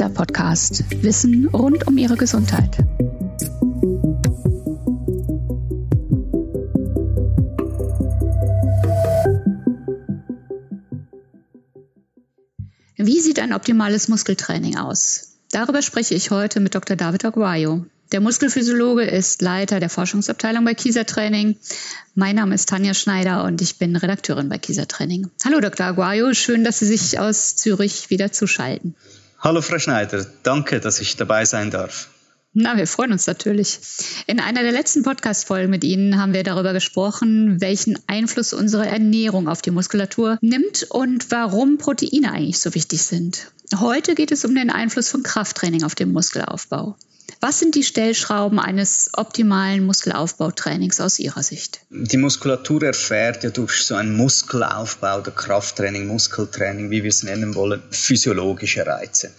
Kieser Podcast. Wissen rund um Ihre Gesundheit. Wie sieht ein optimales Muskeltraining aus? Darüber spreche ich heute mit Dr. David Aguayo. Der Muskelphysiologe ist Leiter der Forschungsabteilung bei Kieser Training. Mein Name ist Tanja Schneider und ich bin Redakteurin bei Kieser Training. Hallo Dr. Aguayo, schön, dass Sie sich aus Zürich wieder zuschalten. Hallo Frau Schneider, danke, dass ich dabei sein darf. Na, wir freuen uns natürlich. In einer der letzten Podcast-Folgen mit Ihnen haben wir darüber gesprochen, welchen Einfluss unsere Ernährung auf die Muskulatur nimmt und warum Proteine eigentlich so wichtig sind. Heute geht es um den Einfluss von Krafttraining auf den Muskelaufbau. Was sind die Stellschrauben eines optimalen Muskelaufbautrainings aus Ihrer Sicht? Die Muskulatur erfährt ja durch so einen Muskelaufbau oder Krafttraining, Muskeltraining, wie wir es nennen wollen, physiologische Reize.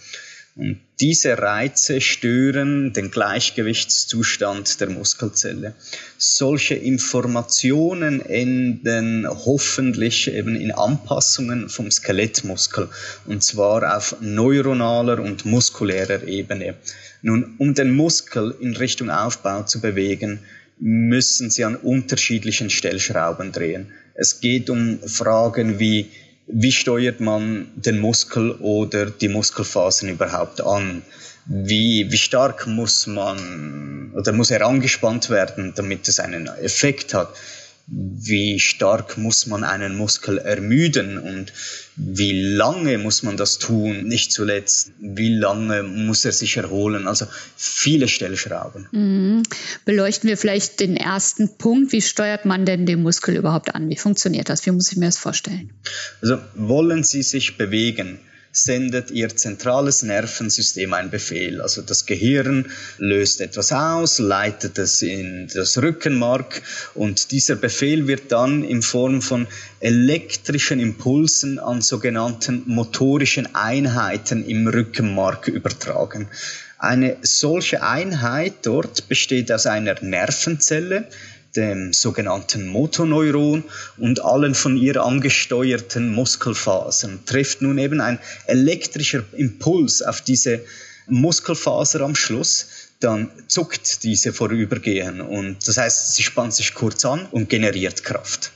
Und diese Reize stören den Gleichgewichtszustand der Muskelzelle. Solche Informationen enden hoffentlich eben in Anpassungen vom Skelettmuskel und zwar auf neuronaler und muskulärer Ebene. Nun, um den Muskel in Richtung Aufbau zu bewegen, müssen Sie an unterschiedlichen Stellschrauben drehen. Es geht um Fragen wie wie steuert man den Muskel oder die Muskelfasern überhaupt an? Wie, wie stark muss man oder muss er angespannt werden, damit es einen Effekt hat? Wie stark muss man einen Muskel ermüden und wie lange muss man das tun, nicht zuletzt, wie lange muss er sich erholen, also viele Stellschrauben. Mhm. Beleuchten wir vielleicht den ersten Punkt, wie steuert man denn den Muskel überhaupt an, wie funktioniert das, wie muss ich mir das vorstellen? Also wollen Sie sich bewegen, sendet ihr zentrales Nervensystem einen Befehl. Also das Gehirn löst etwas aus, leitet es in das Rückenmark und dieser Befehl wird dann in Form von elektrischen Impulsen an sogenannten motorischen Einheiten im Rückenmark übertragen. Eine solche Einheit dort besteht aus einer Nervenzelle, dem sogenannten Motoneuron und allen von ihr angesteuerten Muskelfasern trifft nun eben ein elektrischer Impuls auf diese Muskelfaser am Schluss, dann zuckt diese vorübergehen und das heißt, sie spannt sich kurz an und generiert Kraft.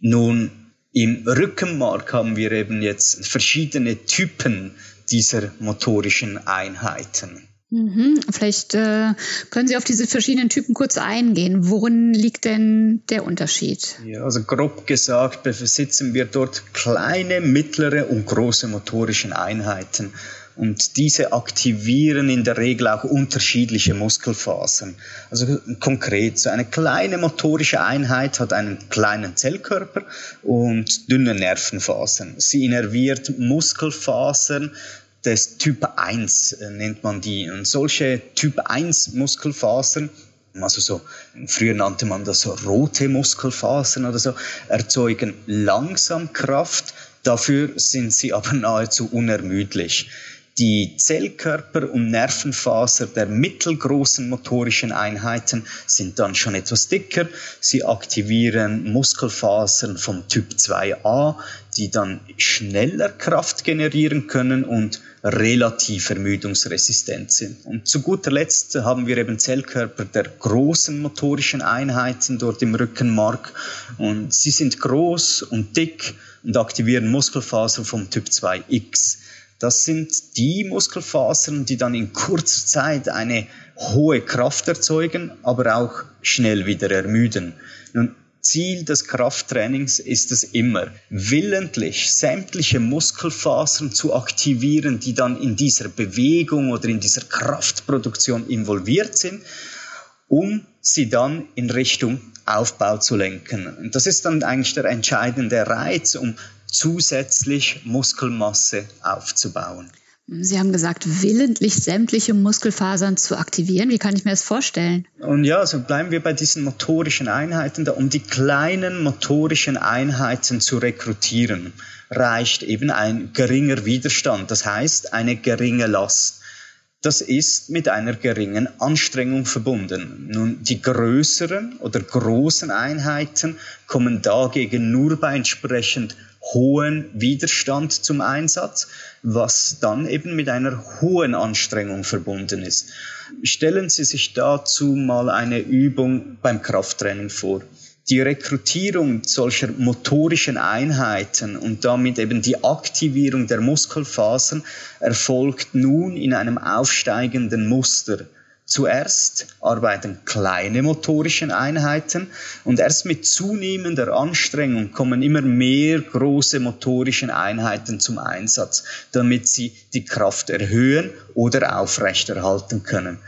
Nun, im Rückenmark haben wir eben jetzt verschiedene Typen dieser motorischen Einheiten. Mhm. Vielleicht äh, können Sie auf diese verschiedenen Typen kurz eingehen. Worin liegt denn der Unterschied? Ja, also grob gesagt besitzen wir dort kleine, mittlere und große motorischen Einheiten. Und diese aktivieren in der Regel auch unterschiedliche Muskelfasern. Also konkret, so eine kleine motorische Einheit hat einen kleinen Zellkörper und dünne Nervenfasern. Sie innerviert Muskelfasern des Typ 1 äh, nennt man die. Und solche Typ 1 Muskelfasern, also so, früher nannte man das so rote Muskelfasern oder so, erzeugen langsam Kraft, dafür sind sie aber nahezu unermüdlich. Die Zellkörper und Nervenfaser der mittelgroßen motorischen Einheiten sind dann schon etwas dicker. Sie aktivieren Muskelfasern vom Typ 2a, die dann schneller Kraft generieren können und relativ ermüdungsresistent sind. Und zu guter Letzt haben wir eben Zellkörper der großen motorischen Einheiten dort im Rückenmark und sie sind groß und dick und aktivieren Muskelfasern vom Typ 2X. Das sind die Muskelfasern, die dann in kurzer Zeit eine hohe Kraft erzeugen, aber auch schnell wieder ermüden. Nun, Ziel des Krafttrainings ist es immer, willentlich sämtliche Muskelfasern zu aktivieren, die dann in dieser Bewegung oder in dieser Kraftproduktion involviert sind, um sie dann in Richtung Aufbau zu lenken. Und das ist dann eigentlich der entscheidende Reiz, um zusätzlich Muskelmasse aufzubauen. Sie haben gesagt, willentlich sämtliche Muskelfasern zu aktivieren. Wie kann ich mir das vorstellen? Und ja, so bleiben wir bei diesen motorischen Einheiten da. Um die kleinen motorischen Einheiten zu rekrutieren, reicht eben ein geringer Widerstand. Das heißt, eine geringe Last. Das ist mit einer geringen Anstrengung verbunden. Nun, die größeren oder großen Einheiten kommen dagegen nur bei entsprechend hohen Widerstand zum Einsatz, was dann eben mit einer hohen Anstrengung verbunden ist. Stellen Sie sich dazu mal eine Übung beim Krafttraining vor. Die Rekrutierung solcher motorischen Einheiten und damit eben die Aktivierung der Muskelfasern erfolgt nun in einem aufsteigenden Muster. Zuerst arbeiten kleine motorische Einheiten und erst mit zunehmender Anstrengung kommen immer mehr große motorische Einheiten zum Einsatz, damit sie die Kraft erhöhen oder aufrechterhalten können.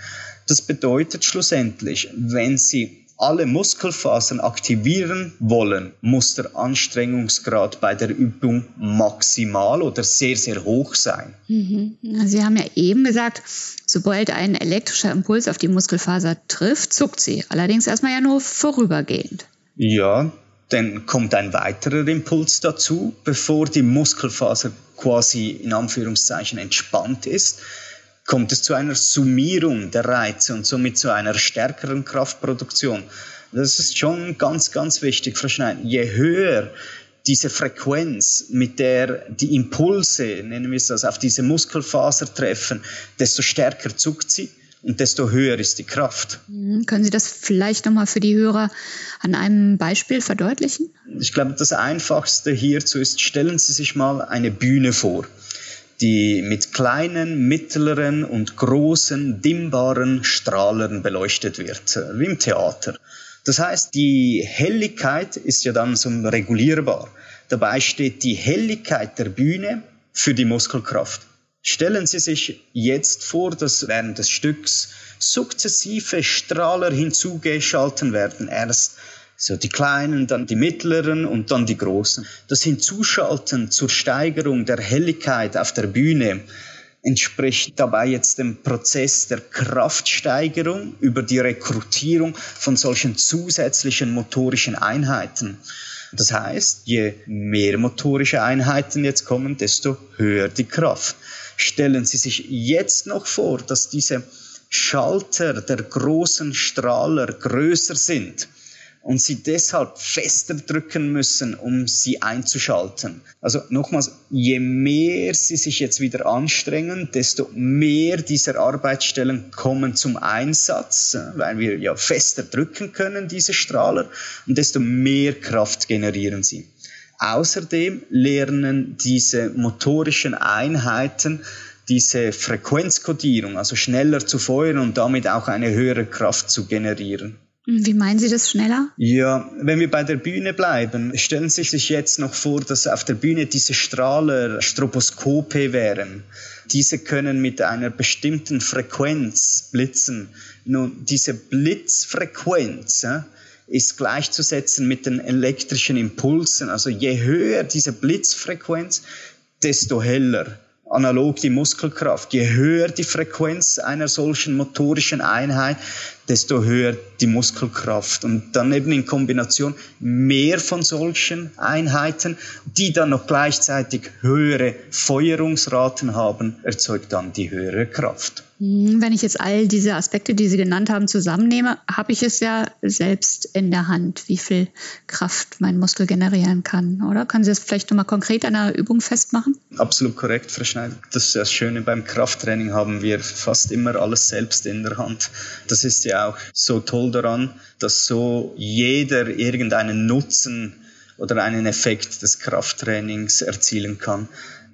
Das bedeutet schlussendlich, wenn Sie alle Muskelfasern aktivieren wollen, muss der Anstrengungsgrad bei der Übung maximal oder sehr, sehr hoch sein. Mhm. Sie haben ja eben gesagt, sobald ein elektrischer Impuls auf die Muskelfaser trifft, zuckt sie. Allerdings erstmal ja nur vorübergehend. Ja, dann kommt ein weiterer Impuls dazu, bevor die Muskelfaser quasi in Anführungszeichen entspannt ist kommt es zu einer Summierung der Reize und somit zu einer stärkeren Kraftproduktion. Das ist schon ganz, ganz wichtig, Frau Schneid. Je höher diese Frequenz, mit der die Impulse, nennen wir es das, auf diese Muskelfaser treffen, desto stärker zuckt sie und desto höher ist die Kraft. Mhm. Können Sie das vielleicht nochmal für die Hörer an einem Beispiel verdeutlichen? Ich glaube, das Einfachste hierzu ist, stellen Sie sich mal eine Bühne vor die mit kleinen, mittleren und großen, dimmbaren Strahlern beleuchtet wird, wie im Theater. Das heißt, die Helligkeit ist ja dann so regulierbar. Dabei steht die Helligkeit der Bühne für die Muskelkraft. Stellen Sie sich jetzt vor, dass während des Stücks sukzessive Strahler hinzugeschalten werden. Erst so die kleinen, dann die mittleren und dann die großen. Das Hinzuschalten zur Steigerung der Helligkeit auf der Bühne entspricht dabei jetzt dem Prozess der Kraftsteigerung über die Rekrutierung von solchen zusätzlichen motorischen Einheiten. Das heißt, je mehr motorische Einheiten jetzt kommen, desto höher die Kraft. Stellen Sie sich jetzt noch vor, dass diese Schalter der großen Strahler größer sind und sie deshalb fester drücken müssen, um sie einzuschalten. Also nochmals, je mehr sie sich jetzt wieder anstrengen, desto mehr dieser Arbeitsstellen kommen zum Einsatz, weil wir ja fester drücken können, diese Strahler, und desto mehr Kraft generieren sie. Außerdem lernen diese motorischen Einheiten diese Frequenzkodierung, also schneller zu feuern und damit auch eine höhere Kraft zu generieren. Wie meinen Sie das schneller? Ja, wenn wir bei der Bühne bleiben, stellen Sie sich jetzt noch vor, dass auf der Bühne diese Strahler Stroboskope wären. Diese können mit einer bestimmten Frequenz blitzen. Nun, diese Blitzfrequenz äh, ist gleichzusetzen mit den elektrischen Impulsen. Also je höher diese Blitzfrequenz, desto heller analog die Muskelkraft. Je höher die Frequenz einer solchen motorischen Einheit, desto höher die Muskelkraft. Und dann eben in Kombination mehr von solchen Einheiten, die dann noch gleichzeitig höhere Feuerungsraten haben, erzeugt dann die höhere Kraft. Hm, wenn ich jetzt all diese Aspekte, die Sie genannt haben, zusammennehme, habe ich es ja selbst in der Hand, wie viel Kraft mein Muskel generieren kann, oder? Können Sie das vielleicht nochmal konkret an einer Übung festmachen? Absolut korrekt, Frau Schneider. Das ist das Schöne beim Krafttraining haben wir fast immer alles selbst in der Hand. Das ist ja auch so toll daran, dass so jeder irgendeinen Nutzen oder einen Effekt des Krafttrainings erzielen kann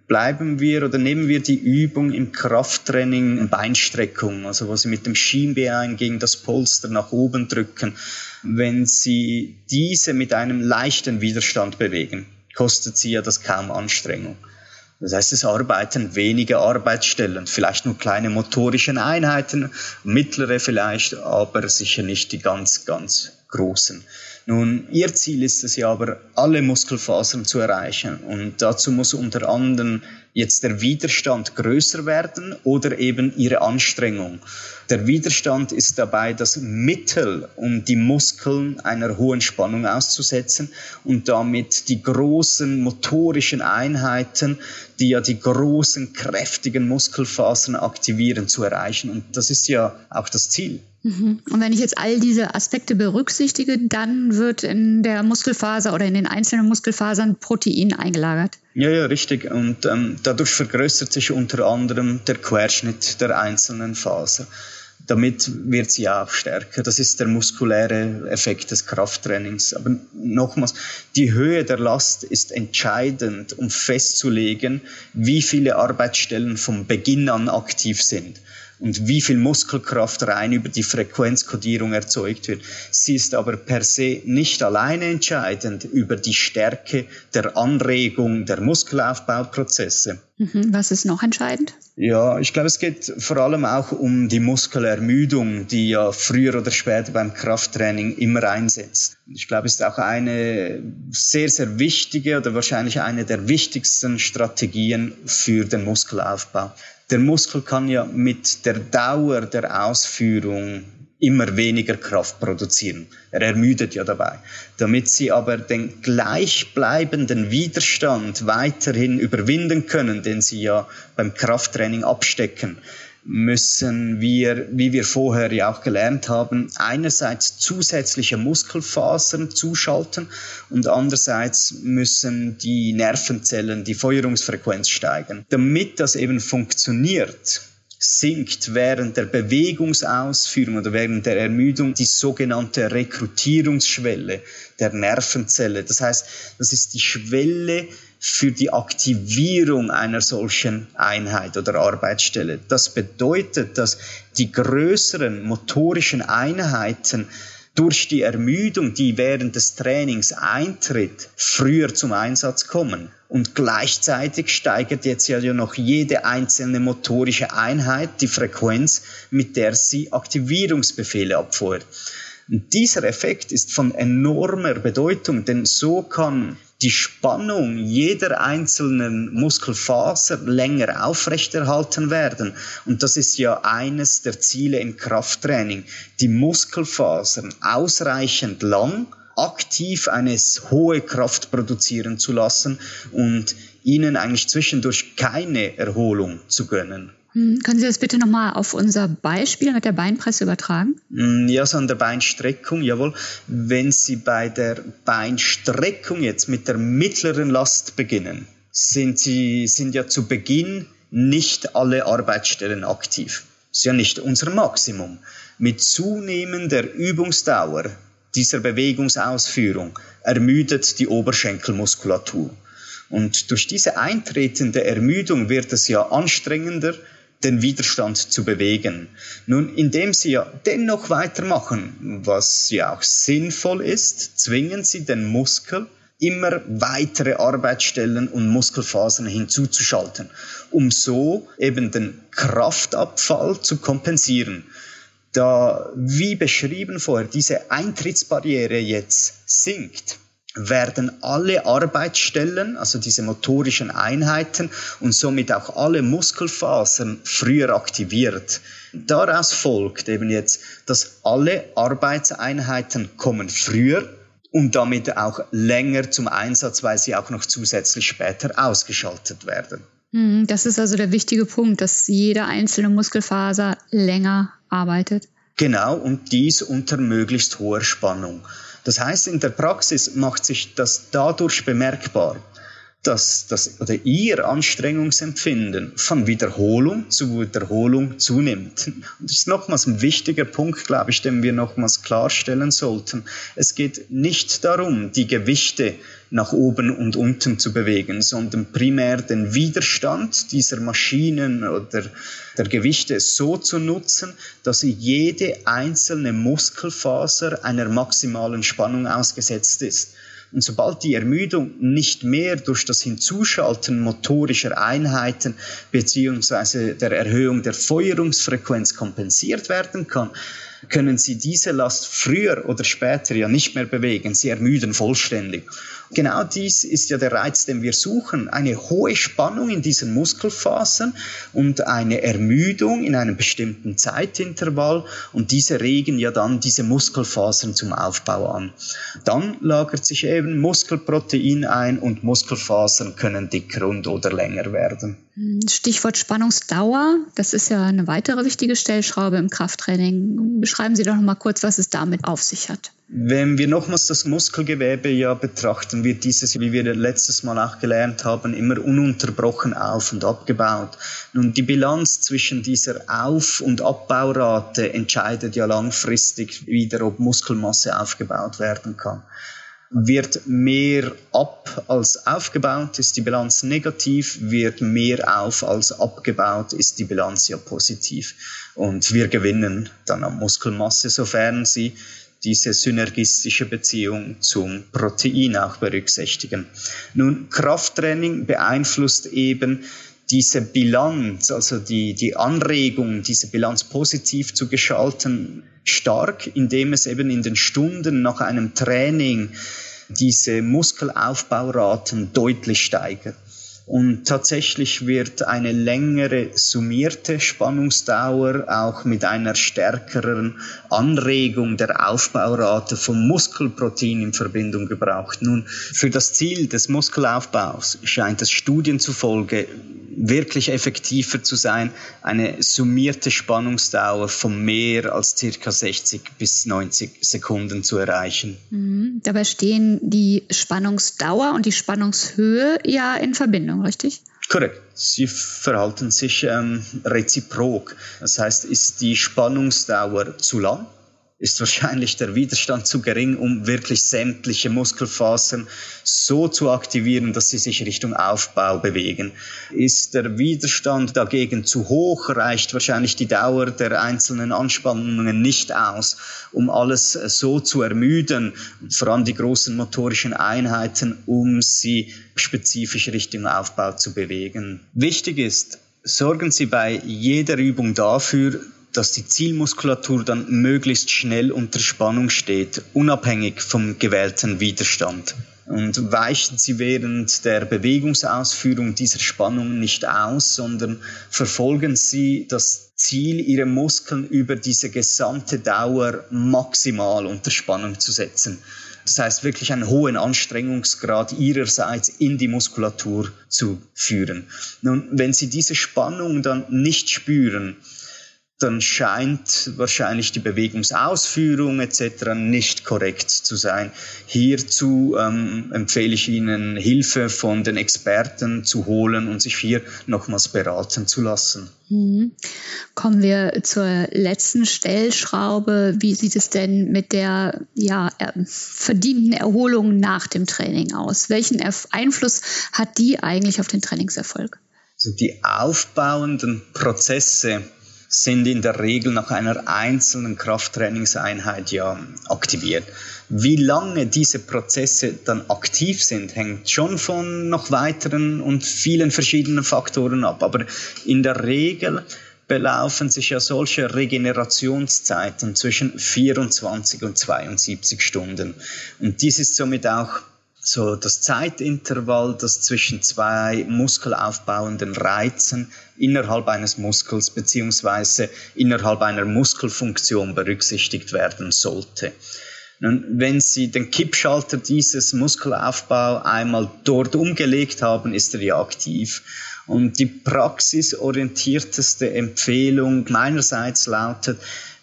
bleiben wir oder nehmen wir die Übung im Krafttraining Beinstreckung, also wo Sie mit dem Schienbein gegen das Polster nach oben drücken. Wenn Sie diese mit einem leichten Widerstand bewegen, kostet Sie ja das kaum Anstrengung. Das heißt, es arbeiten wenige Arbeitsstellen, vielleicht nur kleine motorische Einheiten, mittlere vielleicht, aber sicher nicht die ganz, ganz großen. Nun, ihr Ziel ist es ja aber, alle Muskelfasern zu erreichen. Und dazu muss unter anderem jetzt der Widerstand größer werden oder eben ihre Anstrengung. Der Widerstand ist dabei das Mittel, um die Muskeln einer hohen Spannung auszusetzen und damit die großen motorischen Einheiten, die ja die großen, kräftigen Muskelfasern aktivieren, zu erreichen. Und das ist ja auch das Ziel. Mhm. Und wenn ich jetzt all diese Aspekte berücksichtige, dann wird in der Muskelfaser oder in den einzelnen Muskelfasern Protein eingelagert. Ja, ja, richtig. Und ähm, dadurch vergrößert sich unter anderem der Querschnitt der einzelnen Faser. Damit wird sie auch stärker. Das ist der muskuläre Effekt des Krafttrainings. Aber nochmals, die Höhe der Last ist entscheidend, um festzulegen, wie viele Arbeitsstellen vom Beginn an aktiv sind und wie viel Muskelkraft rein über die Frequenzkodierung erzeugt wird. Sie ist aber per se nicht alleine entscheidend über die Stärke der Anregung der Muskelaufbauprozesse. Mhm. Was ist noch entscheidend? Ja, ich glaube, es geht vor allem auch um die Muskelermüdung, die ja früher oder später beim Krafttraining immer einsetzt. Ich glaube, es ist auch eine sehr, sehr wichtige oder wahrscheinlich eine der wichtigsten Strategien für den Muskelaufbau. Der Muskel kann ja mit der Dauer der Ausführung immer weniger Kraft produzieren. Er ermüdet ja dabei. Damit sie aber den gleichbleibenden Widerstand weiterhin überwinden können, den sie ja beim Krafttraining abstecken, müssen wir, wie wir vorher ja auch gelernt haben, einerseits zusätzliche Muskelfasern zuschalten und andererseits müssen die Nervenzellen die Feuerungsfrequenz steigern. Damit das eben funktioniert, sinkt während der Bewegungsausführung oder während der Ermüdung die sogenannte Rekrutierungsschwelle der Nervenzelle. Das heißt, das ist die Schwelle für die Aktivierung einer solchen Einheit oder Arbeitsstelle. Das bedeutet, dass die größeren motorischen Einheiten durch die Ermüdung, die während des Trainings eintritt, früher zum Einsatz kommen. Und gleichzeitig steigert jetzt ja noch jede einzelne motorische Einheit die Frequenz, mit der sie Aktivierungsbefehle abfeuert. Und dieser Effekt ist von enormer Bedeutung, denn so kann die Spannung jeder einzelnen Muskelfaser länger aufrechterhalten werden. Und das ist ja eines der Ziele im Krafttraining, die Muskelfasern ausreichend lang aktiv eine hohe Kraft produzieren zu lassen und ihnen eigentlich zwischendurch keine Erholung zu gönnen. Hm, können Sie das bitte nochmal auf unser Beispiel mit der Beinpresse übertragen? Hm, ja, so an der Beinstreckung, jawohl. Wenn Sie bei der Beinstreckung jetzt mit der mittleren Last beginnen, sind Sie, sind ja zu Beginn nicht alle Arbeitsstellen aktiv. Das ist ja nicht unser Maximum. Mit zunehmender Übungsdauer dieser Bewegungsausführung ermüdet die Oberschenkelmuskulatur. Und durch diese eintretende Ermüdung wird es ja anstrengender, den Widerstand zu bewegen. Nun, indem sie ja dennoch weitermachen, was ja auch sinnvoll ist, zwingen sie den Muskel, immer weitere Arbeitsstellen und Muskelfasern hinzuzuschalten, um so eben den Kraftabfall zu kompensieren. Da, wie beschrieben vorher, diese Eintrittsbarriere jetzt sinkt, werden alle Arbeitsstellen, also diese motorischen Einheiten und somit auch alle Muskelfasern früher aktiviert. Daraus folgt eben jetzt, dass alle Arbeitseinheiten kommen früher und damit auch länger zum Einsatz, weil sie auch noch zusätzlich später ausgeschaltet werden. Hm, das ist also der wichtige Punkt, dass jede einzelne Muskelfaser länger arbeitet. Genau, und dies unter möglichst hoher Spannung. Das heißt, in der Praxis macht sich das dadurch bemerkbar, dass das oder ihr Anstrengungsempfinden von Wiederholung zu Wiederholung zunimmt. Und das ist nochmals ein wichtiger Punkt, glaube ich, den wir nochmals klarstellen sollten. Es geht nicht darum, die Gewichte nach oben und unten zu bewegen, sondern primär den Widerstand dieser Maschinen oder der Gewichte so zu nutzen, dass jede einzelne Muskelfaser einer maximalen Spannung ausgesetzt ist. Und sobald die Ermüdung nicht mehr durch das Hinzuschalten motorischer Einheiten beziehungsweise der Erhöhung der Feuerungsfrequenz kompensiert werden kann, können sie diese Last früher oder später ja nicht mehr bewegen. Sie ermüden vollständig. Genau dies ist ja der Reiz, den wir suchen. Eine hohe Spannung in diesen Muskelfasern und eine Ermüdung in einem bestimmten Zeitintervall und diese regen ja dann diese Muskelfasern zum Aufbau an. Dann lagert sich eben Muskelprotein ein und Muskelfasern können dicker und oder länger werden. Stichwort Spannungsdauer, das ist ja eine weitere wichtige Stellschraube im Krafttraining. beschreiben Sie doch noch mal kurz, was es damit auf sich hat. Wenn wir nochmals das Muskelgewebe ja betrachten, wird dieses, wie wir letztes Mal auch gelernt haben, immer ununterbrochen auf- und abgebaut. Nun, die Bilanz zwischen dieser Auf- und Abbaurate entscheidet ja langfristig wieder, ob Muskelmasse aufgebaut werden kann. Wird mehr ab als aufgebaut, ist die Bilanz negativ. Wird mehr auf als abgebaut, ist die Bilanz ja positiv. Und wir gewinnen dann an Muskelmasse, sofern sie diese synergistische Beziehung zum Protein auch berücksichtigen. Nun, Krafttraining beeinflusst eben diese Bilanz, also die, die Anregung, diese Bilanz positiv zu gestalten, stark, indem es eben in den Stunden nach einem Training diese Muskelaufbauraten deutlich steigert. Und tatsächlich wird eine längere summierte Spannungsdauer auch mit einer stärkeren Anregung der Aufbaurate von Muskelprotein in Verbindung gebraucht. Nun, für das Ziel des Muskelaufbaus scheint es Studien zufolge wirklich effektiver zu sein, eine summierte Spannungsdauer von mehr als circa 60 bis 90 Sekunden zu erreichen. Mhm. Dabei stehen die Spannungsdauer und die Spannungshöhe ja in Verbindung, richtig? Korrekt. Sie verhalten sich ähm, reziprok. Das heißt, ist die Spannungsdauer zu lang, ist wahrscheinlich der Widerstand zu gering, um wirklich sämtliche Muskelfasern so zu aktivieren, dass sie sich Richtung Aufbau bewegen. Ist der Widerstand dagegen zu hoch, reicht wahrscheinlich die Dauer der einzelnen Anspannungen nicht aus, um alles so zu ermüden, vor allem die großen motorischen Einheiten, um sie spezifisch Richtung Aufbau zu bewegen. Wichtig ist, sorgen Sie bei jeder Übung dafür, dass die Zielmuskulatur dann möglichst schnell unter Spannung steht, unabhängig vom gewählten Widerstand. Und weichen Sie während der Bewegungsausführung dieser Spannung nicht aus, sondern verfolgen Sie das Ziel, Ihre Muskeln über diese gesamte Dauer maximal unter Spannung zu setzen. Das heißt, wirklich einen hohen Anstrengungsgrad ihrerseits in die Muskulatur zu führen. Nun, wenn Sie diese Spannung dann nicht spüren, dann scheint wahrscheinlich die Bewegungsausführung etc. nicht korrekt zu sein. Hierzu ähm, empfehle ich Ihnen, Hilfe von den Experten zu holen und sich hier nochmals beraten zu lassen. Mhm. Kommen wir zur letzten Stellschraube. Wie sieht es denn mit der ja, verdienten Erholung nach dem Training aus? Welchen Einfluss hat die eigentlich auf den Trainingserfolg? Also die aufbauenden Prozesse sind in der Regel nach einer einzelnen Krafttrainingseinheit ja aktiviert. Wie lange diese Prozesse dann aktiv sind, hängt schon von noch weiteren und vielen verschiedenen Faktoren ab. Aber in der Regel belaufen sich ja solche Regenerationszeiten zwischen 24 und 72 Stunden. Und dies ist somit auch so das Zeitintervall, das zwischen zwei muskelaufbauenden Reizen innerhalb eines Muskels beziehungsweise innerhalb einer Muskelfunktion berücksichtigt werden sollte. Nun, wenn Sie den Kippschalter dieses Muskelaufbau einmal dort umgelegt haben, ist er ja aktiv. Und die praxisorientierteste Empfehlung meinerseits lautet,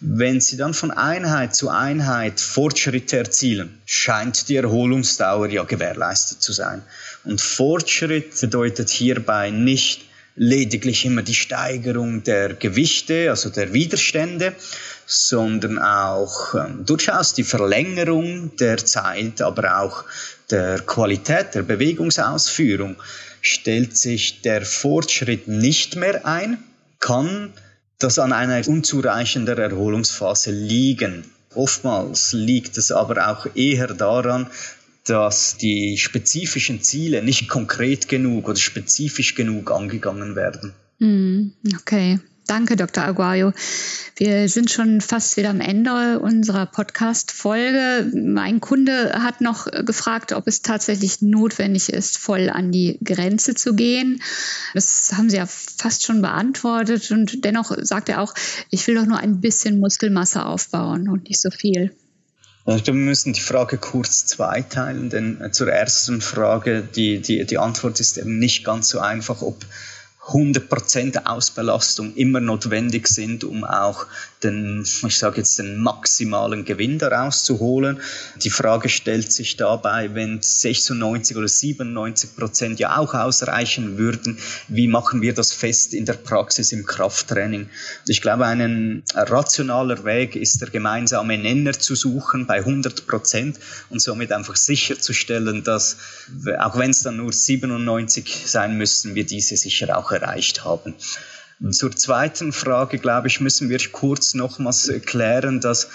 wenn Sie dann von Einheit zu Einheit Fortschritte erzielen, scheint die Erholungsdauer ja gewährleistet zu sein. Und Fortschritt bedeutet hierbei nicht lediglich immer die Steigerung der Gewichte, also der Widerstände, sondern auch äh, durchaus die Verlängerung der Zeit, aber auch der Qualität der Bewegungsausführung. Stellt sich der Fortschritt nicht mehr ein, kann das an einer unzureichender Erholungsphase liegen. Oftmals liegt es aber auch eher daran, dass die spezifischen Ziele nicht konkret genug oder spezifisch genug angegangen werden. Hm, okay. Danke, Dr. Aguayo. Wir sind schon fast wieder am Ende unserer Podcast-Folge. Mein Kunde hat noch gefragt, ob es tatsächlich notwendig ist, voll an die Grenze zu gehen. Das haben Sie ja fast schon beantwortet. Und dennoch sagt er auch, ich will doch nur ein bisschen Muskelmasse aufbauen und nicht so viel. Also wir müssen die Frage kurz zweiteilen, denn zur ersten Frage, die, die, die Antwort ist eben nicht ganz so einfach, ob 100% Ausbelastung immer notwendig sind, um auch den, ich sage jetzt, den maximalen Gewinn daraus zu holen. Die Frage stellt sich dabei, wenn 96 oder 97 Prozent ja auch ausreichen würden, wie machen wir das fest in der Praxis im Krafttraining? Ich glaube, ein rationaler Weg ist der gemeinsame Nenner zu suchen bei 100 Prozent und somit einfach sicherzustellen, dass, auch wenn es dann nur 97 sein müssen, wir diese sicher auch erreicht haben. Zur zweiten Frage, glaube ich, müssen wir kurz nochmals erklären, dass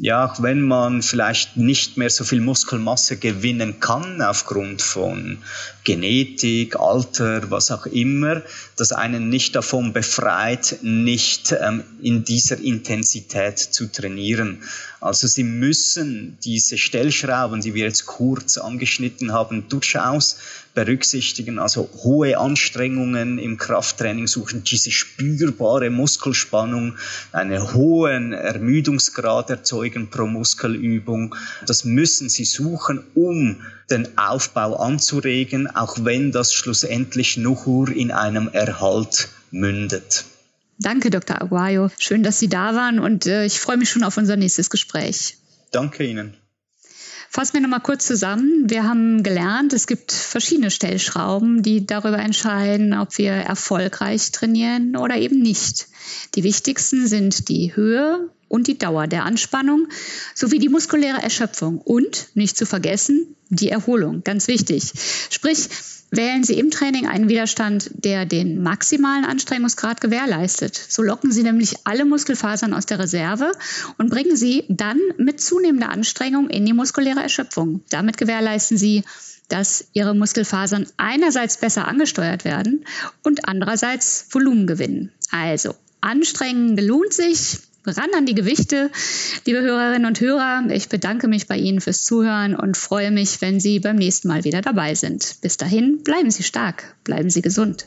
ja, auch wenn man vielleicht nicht mehr so viel Muskelmasse gewinnen kann aufgrund von Genetik, Alter, was auch immer, das einen nicht davon befreit, nicht ähm, in dieser Intensität zu trainieren. Also Sie müssen diese Stellschrauben, die wir jetzt kurz angeschnitten haben, durchaus berücksichtigen, also hohe Anstrengungen im Krafttraining suchen, diese spürbare Muskelspannung, einen hohen Ermüdungsgrad erzeugen pro Muskelübung. Das müssen Sie suchen, um den Aufbau anzuregen, auch wenn das schlussendlich nur in einem Erhalt mündet. Danke, Dr. Aguayo. Schön, dass Sie da waren und äh, ich freue mich schon auf unser nächstes Gespräch. Danke Ihnen. Fassen wir nochmal kurz zusammen. Wir haben gelernt, es gibt verschiedene Stellschrauben, die darüber entscheiden, ob wir erfolgreich trainieren oder eben nicht. Die wichtigsten sind die Höhe und die Dauer der Anspannung sowie die muskuläre Erschöpfung und, nicht zu vergessen, die Erholung. Ganz wichtig. Sprich, wählen Sie im Training einen Widerstand, der den maximalen Anstrengungsgrad gewährleistet. So locken Sie nämlich alle Muskelfasern aus der Reserve und bringen sie dann mit zunehmender Anstrengung in die muskuläre Erschöpfung. Damit gewährleisten Sie, dass Ihre Muskelfasern einerseits besser angesteuert werden und andererseits Volumen gewinnen. Also, Anstrengen lohnt sich, ran an die Gewichte. Liebe Hörerinnen und Hörer, ich bedanke mich bei Ihnen fürs Zuhören und freue mich, wenn Sie beim nächsten Mal wieder dabei sind. Bis dahin, bleiben Sie stark, bleiben Sie gesund.